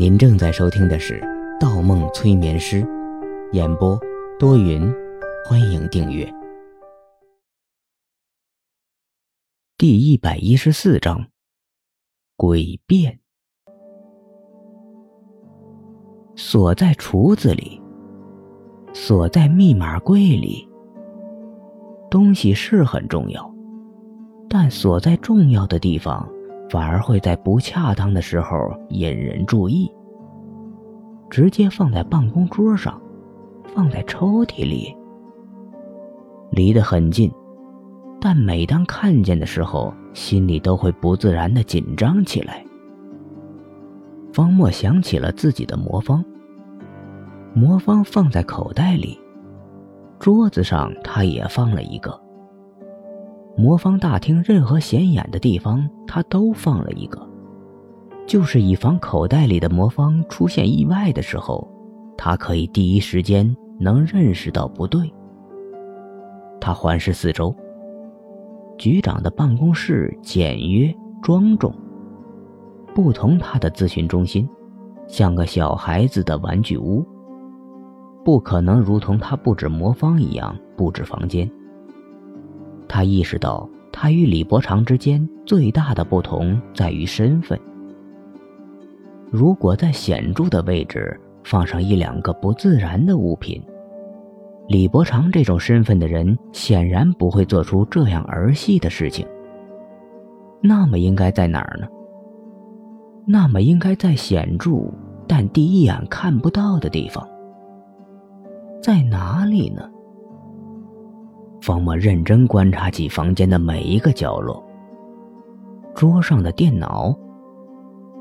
您正在收听的是《盗梦催眠师》，演播多云，欢迎订阅。第一百一十四章，诡辩。锁在橱子里，锁在密码柜里。东西是很重要，但锁在重要的地方。反而会在不恰当的时候引人注意。直接放在办公桌上，放在抽屉里，离得很近，但每当看见的时候，心里都会不自然的紧张起来。方墨想起了自己的魔方，魔方放在口袋里，桌子上他也放了一个。魔方大厅任何显眼的地方，他都放了一个，就是以防口袋里的魔方出现意外的时候，他可以第一时间能认识到不对。他环视四周，局长的办公室简约庄重，不同他的咨询中心，像个小孩子的玩具屋，不可能如同他布置魔方一样布置房间。他意识到，他与李伯常之间最大的不同在于身份。如果在显著的位置放上一两个不自然的物品，李伯常这种身份的人显然不会做出这样儿戏的事情。那么应该在哪儿呢？那么应该在显著但第一眼看不到的地方。在哪里呢？方墨认真观察起房间的每一个角落：桌上的电脑、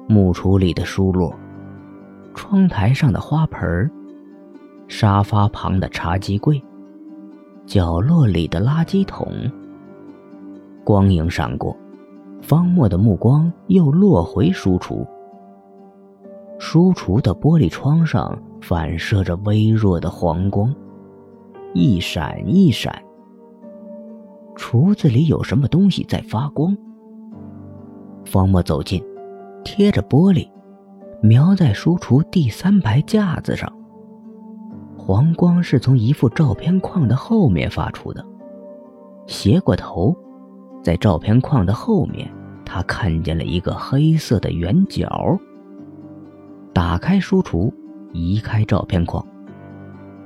木橱里的书落、窗台上的花盆、沙发旁的茶几柜、角落里的垃圾桶。光影闪过，方墨的目光又落回书橱。书橱的玻璃窗上反射着微弱的黄光，一闪一闪。橱子里有什么东西在发光？方墨走近，贴着玻璃，瞄在书橱第三排架子上。黄光是从一副照片框的后面发出的。斜过头，在照片框的后面，他看见了一个黑色的圆角。打开书橱，移开照片框，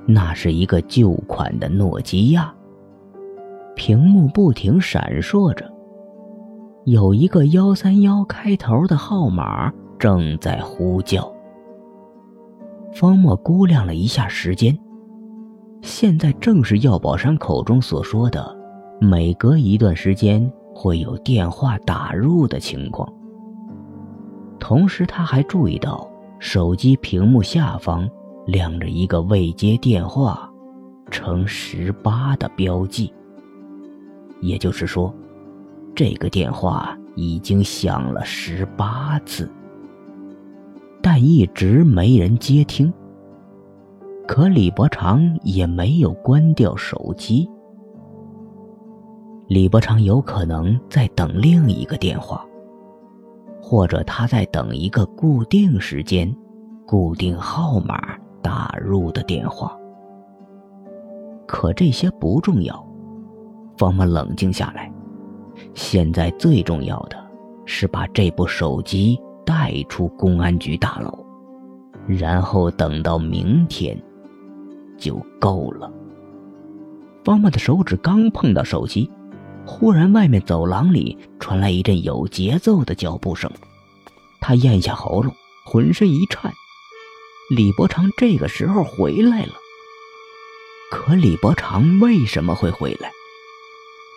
那是一个旧款的诺基亚。屏幕不停闪烁着，有一个幺三幺开头的号码正在呼叫。方墨估量了一下时间，现在正是药宝山口中所说的每隔一段时间会有电话打入的情况。同时，他还注意到手机屏幕下方亮着一个未接电话，乘十八的标记。也就是说，这个电话已经响了十八次，但一直没人接听。可李伯常也没有关掉手机。李伯常有可能在等另一个电话，或者他在等一个固定时间、固定号码打入的电话。可这些不重要。方默冷静下来，现在最重要的是把这部手机带出公安局大楼，然后等到明天就够了。方妈的手指刚碰到手机，忽然外面走廊里传来一阵有节奏的脚步声，他咽下喉咙，浑身一颤。李伯常这个时候回来了，可李伯常为什么会回来？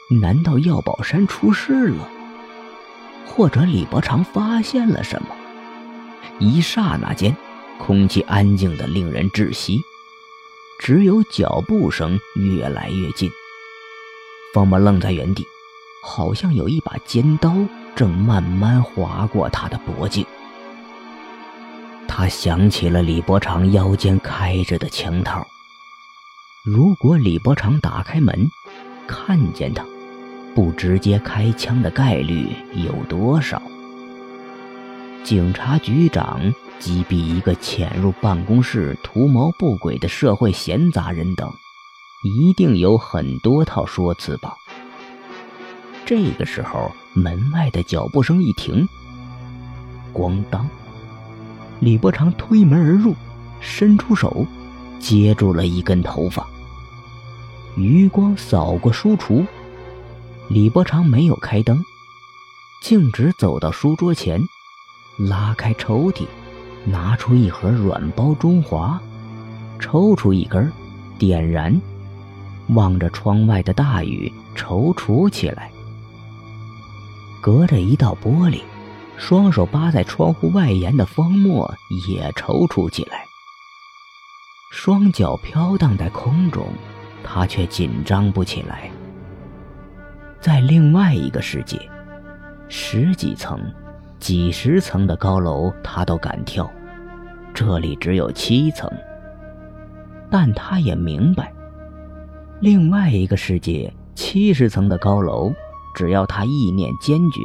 难道药宝山出事了？或者李伯常发现了什么？一刹那间，空气安静的令人窒息，只有脚步声越来越近。方伯愣在原地，好像有一把尖刀正慢慢划过他的脖颈。他想起了李伯常腰间开着的枪套。如果李伯常打开门，看见他。不直接开枪的概率有多少？警察局长击毙一个潜入办公室图谋不轨的社会闲杂人等，一定有很多套说辞吧。这个时候，门外的脚步声一停，咣当，李伯常推门而入，伸出手接住了一根头发。余光扫过书橱，李伯常没有开灯，径直走到书桌前，拉开抽屉，拿出一盒软包中华，抽出一根，点燃，望着窗外的大雨，踌躇起来。隔着一道玻璃，双手扒在窗户外沿的方墨也踌躇起来。双脚飘荡在空中，他却紧张不起来。在另外一个世界，十几层、几十层的高楼他都敢跳，这里只有七层。但他也明白，另外一个世界七十层的高楼。只要他意念坚决，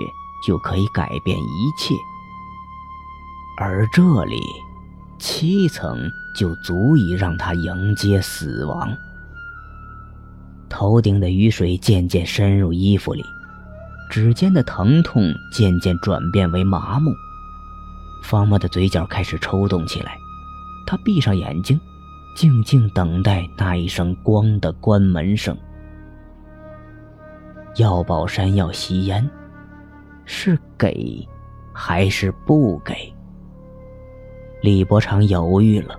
就可以改变一切。而这里，七层就足以让他迎接死亡。头顶的雨水渐渐深入衣服里，指尖的疼痛渐渐转变为麻木。方墨的嘴角开始抽动起来，他闭上眼睛，静静等待那一声“光”的关门声。药宝山要吸烟，是给还是不给？李伯常犹豫了。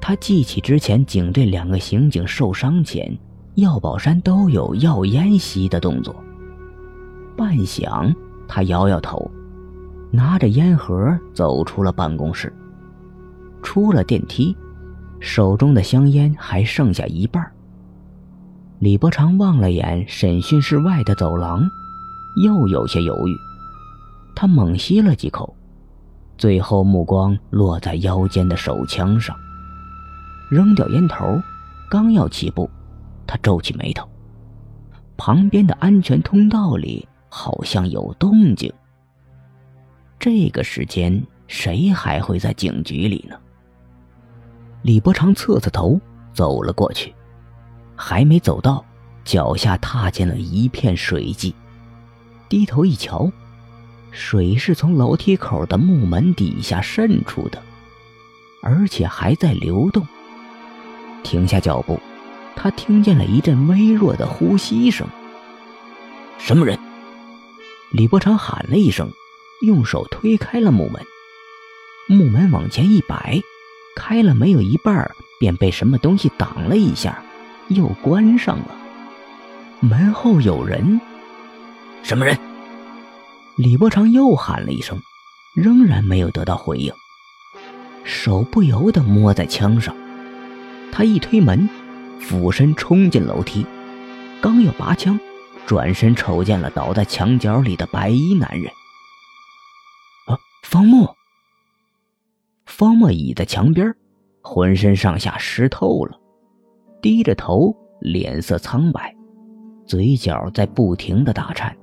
他记起之前警队两个刑警受伤前，药宝山都有要烟吸的动作。半晌，他摇摇头，拿着烟盒走出了办公室。出了电梯，手中的香烟还剩下一半。李伯常望了眼审讯室外的走廊，又有些犹豫。他猛吸了几口，最后目光落在腰间的手枪上，扔掉烟头，刚要起步，他皱起眉头。旁边的安全通道里好像有动静。这个时间，谁还会在警局里呢？李伯常侧侧头走了过去。还没走到，脚下踏进了一片水迹。低头一瞧，水是从楼梯口的木门底下渗出的，而且还在流动。停下脚步，他听见了一阵微弱的呼吸声。什么人？李伯常喊了一声，用手推开了木门。木门往前一摆，开了没有一半，便被什么东西挡了一下。又关上了，门后有人。什么人？李伯常又喊了一声，仍然没有得到回应。手不由得摸在枪上，他一推门，俯身冲进楼梯，刚要拔枪，转身瞅见了倒在墙角里的白衣男人。啊，方墨！方墨倚在墙边，浑身上下湿透了。低着头，脸色苍白，嘴角在不停的打颤。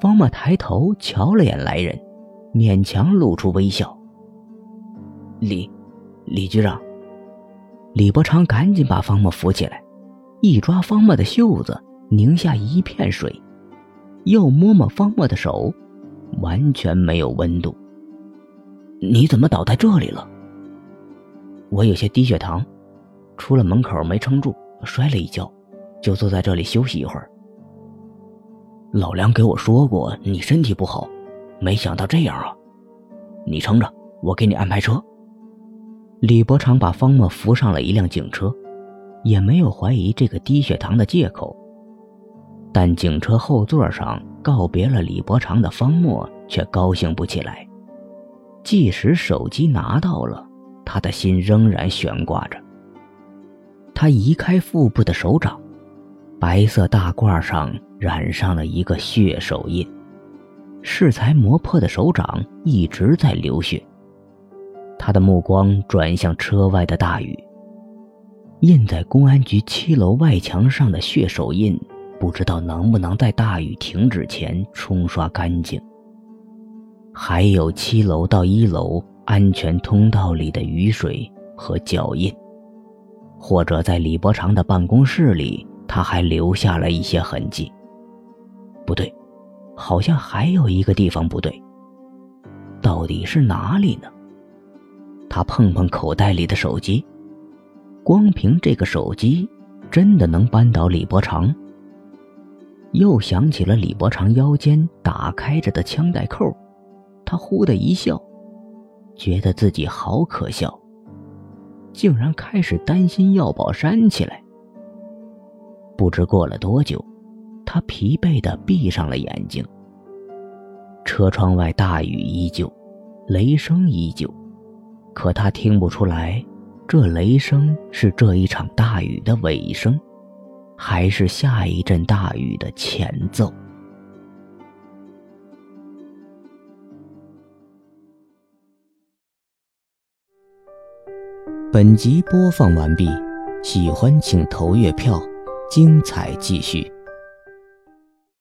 方墨抬头瞧了眼来人，勉强露出微笑。李，李局长。李伯昌赶紧把方墨扶起来，一抓方墨的袖子，拧下一片水，又摸摸方墨的手，完全没有温度。你怎么倒在这里了？我有些低血糖。出了门口没撑住，摔了一跤，就坐在这里休息一会儿。老梁给我说过你身体不好，没想到这样啊！你撑着，我给你安排车。李伯常把方墨扶上了一辆警车，也没有怀疑这个低血糖的借口。但警车后座上告别了李伯常的方墨却高兴不起来，即使手机拿到了，他的心仍然悬挂着。他移开腹部的手掌，白色大褂上染上了一个血手印，适才磨破的手掌一直在流血。他的目光转向车外的大雨，印在公安局七楼外墙上的血手印，不知道能不能在大雨停止前冲刷干净。还有七楼到一楼安全通道里的雨水和脚印，或者在李伯常的办公室里，他还留下了一些痕迹。不对，好像还有一个地方不对。到底是哪里呢？他碰碰口袋里的手机，光凭这个手机，真的能扳倒李伯常？又想起了李伯常腰间打开着的枪带扣，他忽的一笑，觉得自己好可笑，竟然开始担心药宝山起来。不知过了多久，他疲惫的闭上了眼睛。车窗外大雨依旧，雷声依旧，可他听不出来，这雷声是这一场大雨的尾声，还是下一阵大雨的前奏。本集播放完毕，喜欢请投月票，精彩继续。